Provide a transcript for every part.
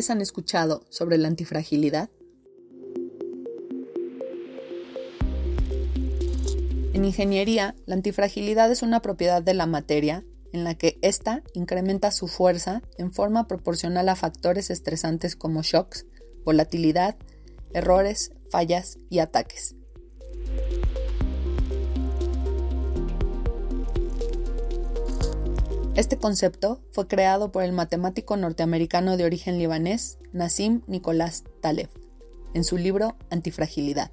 vez han escuchado sobre la antifragilidad? En ingeniería, la antifragilidad es una propiedad de la materia en la que ésta incrementa su fuerza en forma proporcional a factores estresantes como shocks, volatilidad, errores, fallas y ataques. Este concepto fue creado por el matemático norteamericano de origen libanés Nassim Nicolás Taleb en su libro Antifragilidad.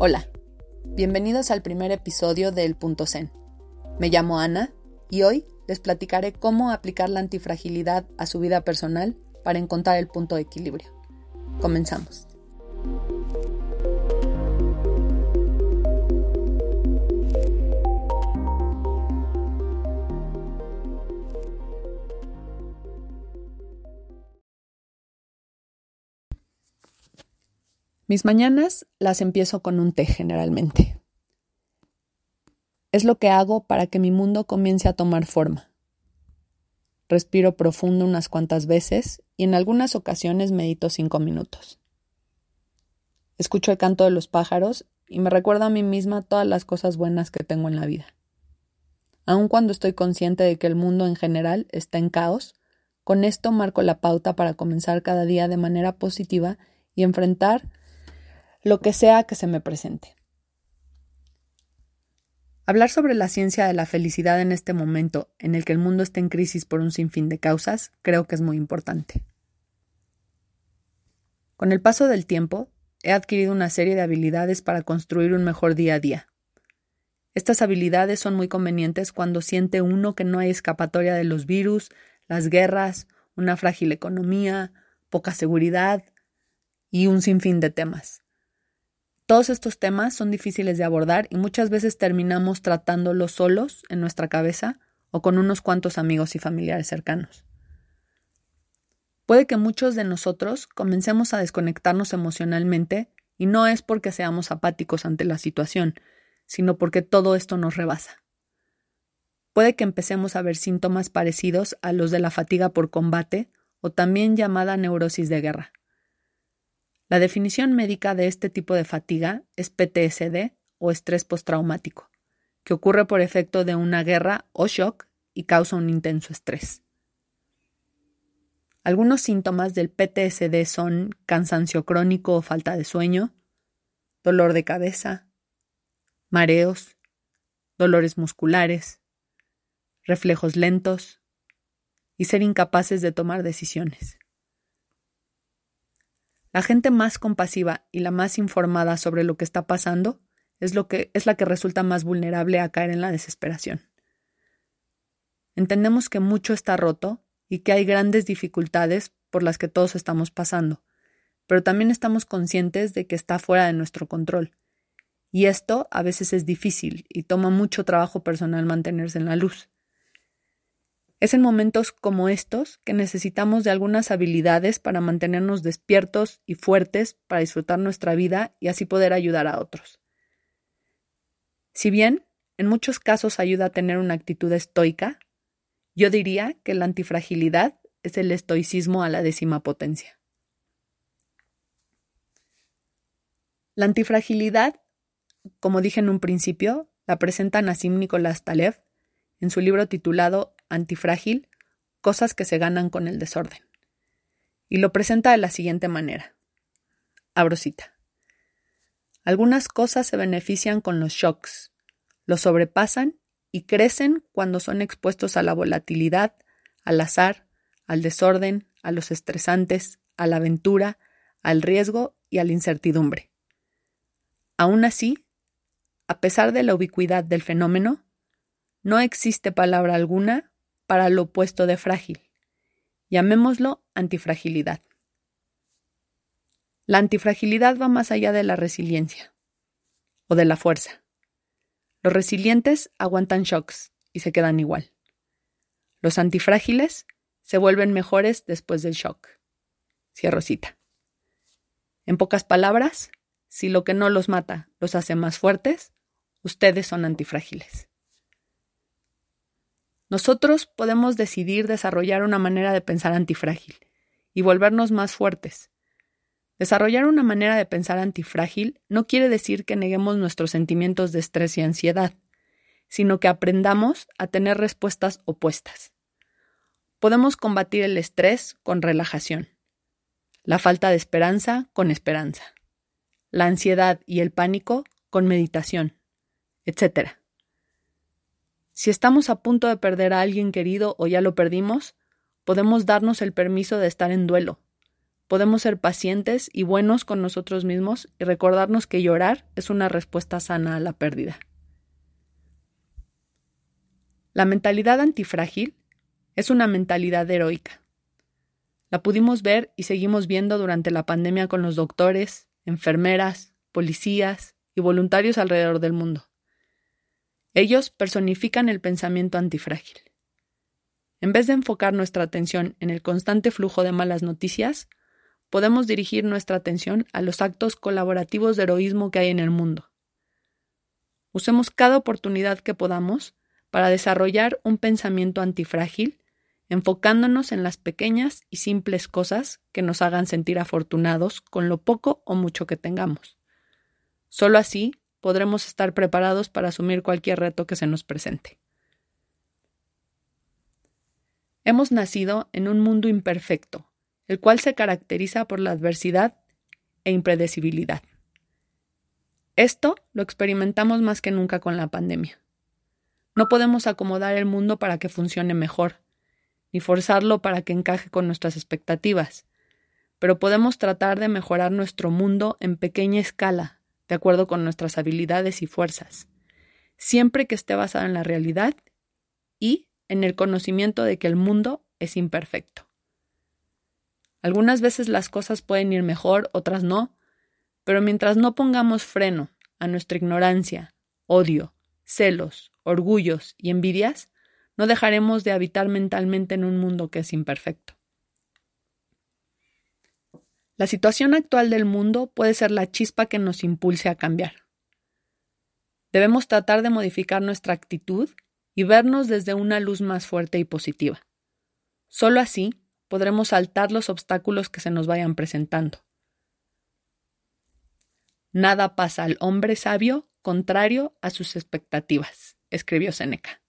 Hola, bienvenidos al primer episodio de El Punto Zen. Me llamo Ana y hoy les platicaré cómo aplicar la antifragilidad a su vida personal para encontrar el punto de equilibrio. Comenzamos. Mis mañanas las empiezo con un té generalmente. Es lo que hago para que mi mundo comience a tomar forma. Respiro profundo unas cuantas veces y en algunas ocasiones medito cinco minutos. Escucho el canto de los pájaros y me recuerdo a mí misma todas las cosas buenas que tengo en la vida. Aun cuando estoy consciente de que el mundo en general está en caos, con esto marco la pauta para comenzar cada día de manera positiva y enfrentar lo que sea que se me presente. Hablar sobre la ciencia de la felicidad en este momento en el que el mundo está en crisis por un sinfín de causas creo que es muy importante. Con el paso del tiempo, he adquirido una serie de habilidades para construir un mejor día a día. Estas habilidades son muy convenientes cuando siente uno que no hay escapatoria de los virus, las guerras, una frágil economía, poca seguridad y un sinfín de temas. Todos estos temas son difíciles de abordar y muchas veces terminamos tratándolos solos en nuestra cabeza o con unos cuantos amigos y familiares cercanos. Puede que muchos de nosotros comencemos a desconectarnos emocionalmente y no es porque seamos apáticos ante la situación, sino porque todo esto nos rebasa. Puede que empecemos a ver síntomas parecidos a los de la fatiga por combate o también llamada neurosis de guerra. La definición médica de este tipo de fatiga es PTSD o estrés postraumático, que ocurre por efecto de una guerra o shock y causa un intenso estrés. Algunos síntomas del PTSD son cansancio crónico o falta de sueño, dolor de cabeza, mareos, dolores musculares, reflejos lentos y ser incapaces de tomar decisiones. La gente más compasiva y la más informada sobre lo que está pasando es, lo que, es la que resulta más vulnerable a caer en la desesperación. Entendemos que mucho está roto y que hay grandes dificultades por las que todos estamos pasando, pero también estamos conscientes de que está fuera de nuestro control. Y esto a veces es difícil y toma mucho trabajo personal mantenerse en la luz. Es en momentos como estos que necesitamos de algunas habilidades para mantenernos despiertos y fuertes para disfrutar nuestra vida y así poder ayudar a otros. Si bien en muchos casos ayuda a tener una actitud estoica, yo diría que la antifragilidad es el estoicismo a la décima potencia. La antifragilidad, como dije en un principio, la presenta Nassim Nicolás Taleb en su libro titulado antifrágil, cosas que se ganan con el desorden. Y lo presenta de la siguiente manera. Abrosita. Algunas cosas se benefician con los shocks, los sobrepasan y crecen cuando son expuestos a la volatilidad, al azar, al desorden, a los estresantes, a la aventura, al riesgo y a la incertidumbre. Aún así, a pesar de la ubicuidad del fenómeno, no existe palabra alguna para lo opuesto de frágil. Llamémoslo antifragilidad. La antifragilidad va más allá de la resiliencia o de la fuerza. Los resilientes aguantan shocks y se quedan igual. Los antifrágiles se vuelven mejores después del shock. Cierro cita. En pocas palabras, si lo que no los mata los hace más fuertes, Ustedes son antifrágiles. Nosotros podemos decidir desarrollar una manera de pensar antifrágil y volvernos más fuertes. Desarrollar una manera de pensar antifrágil no quiere decir que neguemos nuestros sentimientos de estrés y ansiedad, sino que aprendamos a tener respuestas opuestas. Podemos combatir el estrés con relajación, la falta de esperanza con esperanza, la ansiedad y el pánico con meditación, etc. Si estamos a punto de perder a alguien querido o ya lo perdimos, podemos darnos el permiso de estar en duelo. Podemos ser pacientes y buenos con nosotros mismos y recordarnos que llorar es una respuesta sana a la pérdida. La mentalidad antifrágil es una mentalidad heroica. La pudimos ver y seguimos viendo durante la pandemia con los doctores, enfermeras, policías y voluntarios alrededor del mundo. Ellos personifican el pensamiento antifrágil. En vez de enfocar nuestra atención en el constante flujo de malas noticias, podemos dirigir nuestra atención a los actos colaborativos de heroísmo que hay en el mundo. Usemos cada oportunidad que podamos para desarrollar un pensamiento antifrágil, enfocándonos en las pequeñas y simples cosas que nos hagan sentir afortunados con lo poco o mucho que tengamos. Solo así podremos estar preparados para asumir cualquier reto que se nos presente. Hemos nacido en un mundo imperfecto, el cual se caracteriza por la adversidad e impredecibilidad. Esto lo experimentamos más que nunca con la pandemia. No podemos acomodar el mundo para que funcione mejor, ni forzarlo para que encaje con nuestras expectativas, pero podemos tratar de mejorar nuestro mundo en pequeña escala, de acuerdo con nuestras habilidades y fuerzas, siempre que esté basado en la realidad y en el conocimiento de que el mundo es imperfecto. Algunas veces las cosas pueden ir mejor, otras no, pero mientras no pongamos freno a nuestra ignorancia, odio, celos, orgullos y envidias, no dejaremos de habitar mentalmente en un mundo que es imperfecto. La situación actual del mundo puede ser la chispa que nos impulse a cambiar. Debemos tratar de modificar nuestra actitud y vernos desde una luz más fuerte y positiva. Solo así podremos saltar los obstáculos que se nos vayan presentando. Nada pasa al hombre sabio contrario a sus expectativas, escribió Seneca.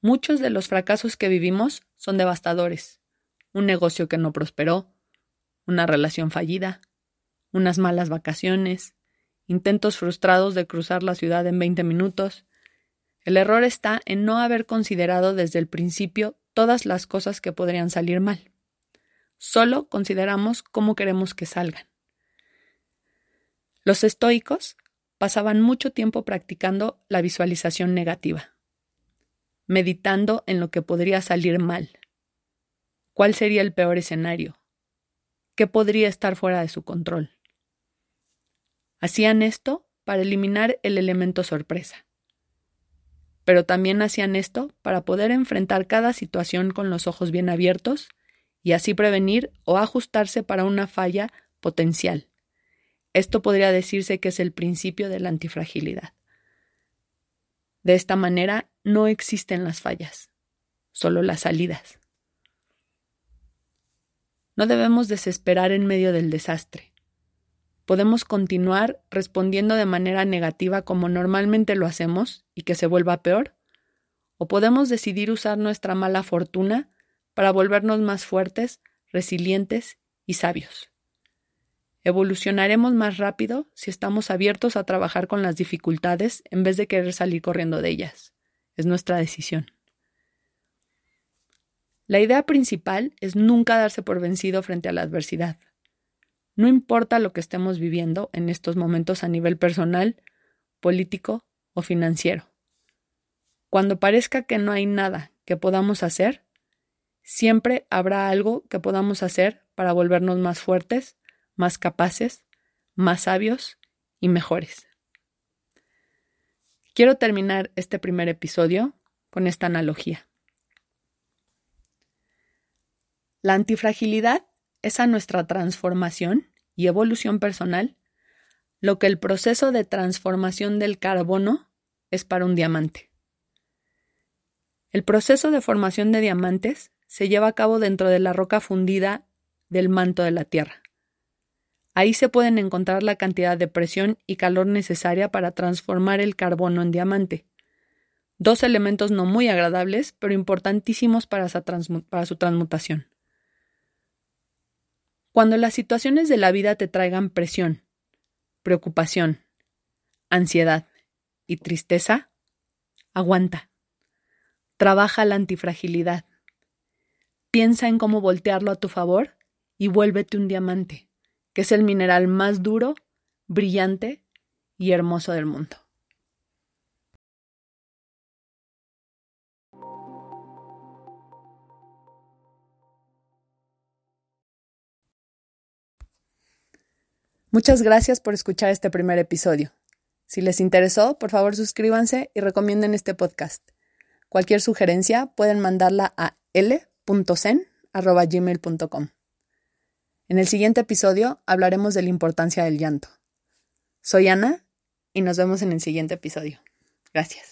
Muchos de los fracasos que vivimos son devastadores. Un negocio que no prosperó, una relación fallida, unas malas vacaciones, intentos frustrados de cruzar la ciudad en 20 minutos. El error está en no haber considerado desde el principio todas las cosas que podrían salir mal. Solo consideramos cómo queremos que salgan. Los estoicos pasaban mucho tiempo practicando la visualización negativa, meditando en lo que podría salir mal. ¿Cuál sería el peor escenario? ¿Qué podría estar fuera de su control? Hacían esto para eliminar el elemento sorpresa. Pero también hacían esto para poder enfrentar cada situación con los ojos bien abiertos y así prevenir o ajustarse para una falla potencial. Esto podría decirse que es el principio de la antifragilidad. De esta manera no existen las fallas, solo las salidas. No debemos desesperar en medio del desastre. Podemos continuar respondiendo de manera negativa como normalmente lo hacemos y que se vuelva peor, o podemos decidir usar nuestra mala fortuna para volvernos más fuertes, resilientes y sabios. Evolucionaremos más rápido si estamos abiertos a trabajar con las dificultades en vez de querer salir corriendo de ellas. Es nuestra decisión. La idea principal es nunca darse por vencido frente a la adversidad. No importa lo que estemos viviendo en estos momentos a nivel personal, político o financiero. Cuando parezca que no hay nada que podamos hacer, siempre habrá algo que podamos hacer para volvernos más fuertes, más capaces, más sabios y mejores. Quiero terminar este primer episodio con esta analogía. La antifragilidad es a nuestra transformación y evolución personal lo que el proceso de transformación del carbono es para un diamante. El proceso de formación de diamantes se lleva a cabo dentro de la roca fundida del manto de la Tierra. Ahí se pueden encontrar la cantidad de presión y calor necesaria para transformar el carbono en diamante. Dos elementos no muy agradables, pero importantísimos para, su transmutación. Cuando las situaciones de la vida te traigan presión, preocupación, ansiedad y tristeza, aguanta. Trabaja la antifragilidad. Piensa en cómo voltearlo a tu favor y vuélvete un diamante que es el mineral más duro, brillante y hermoso del mundo. Muchas gracias por escuchar este primer episodio. Si les interesó, por favor suscríbanse y recomienden este podcast. Cualquier sugerencia pueden mandarla a l.cen.gmail.com. En el siguiente episodio hablaremos de la importancia del llanto. Soy Ana y nos vemos en el siguiente episodio. Gracias.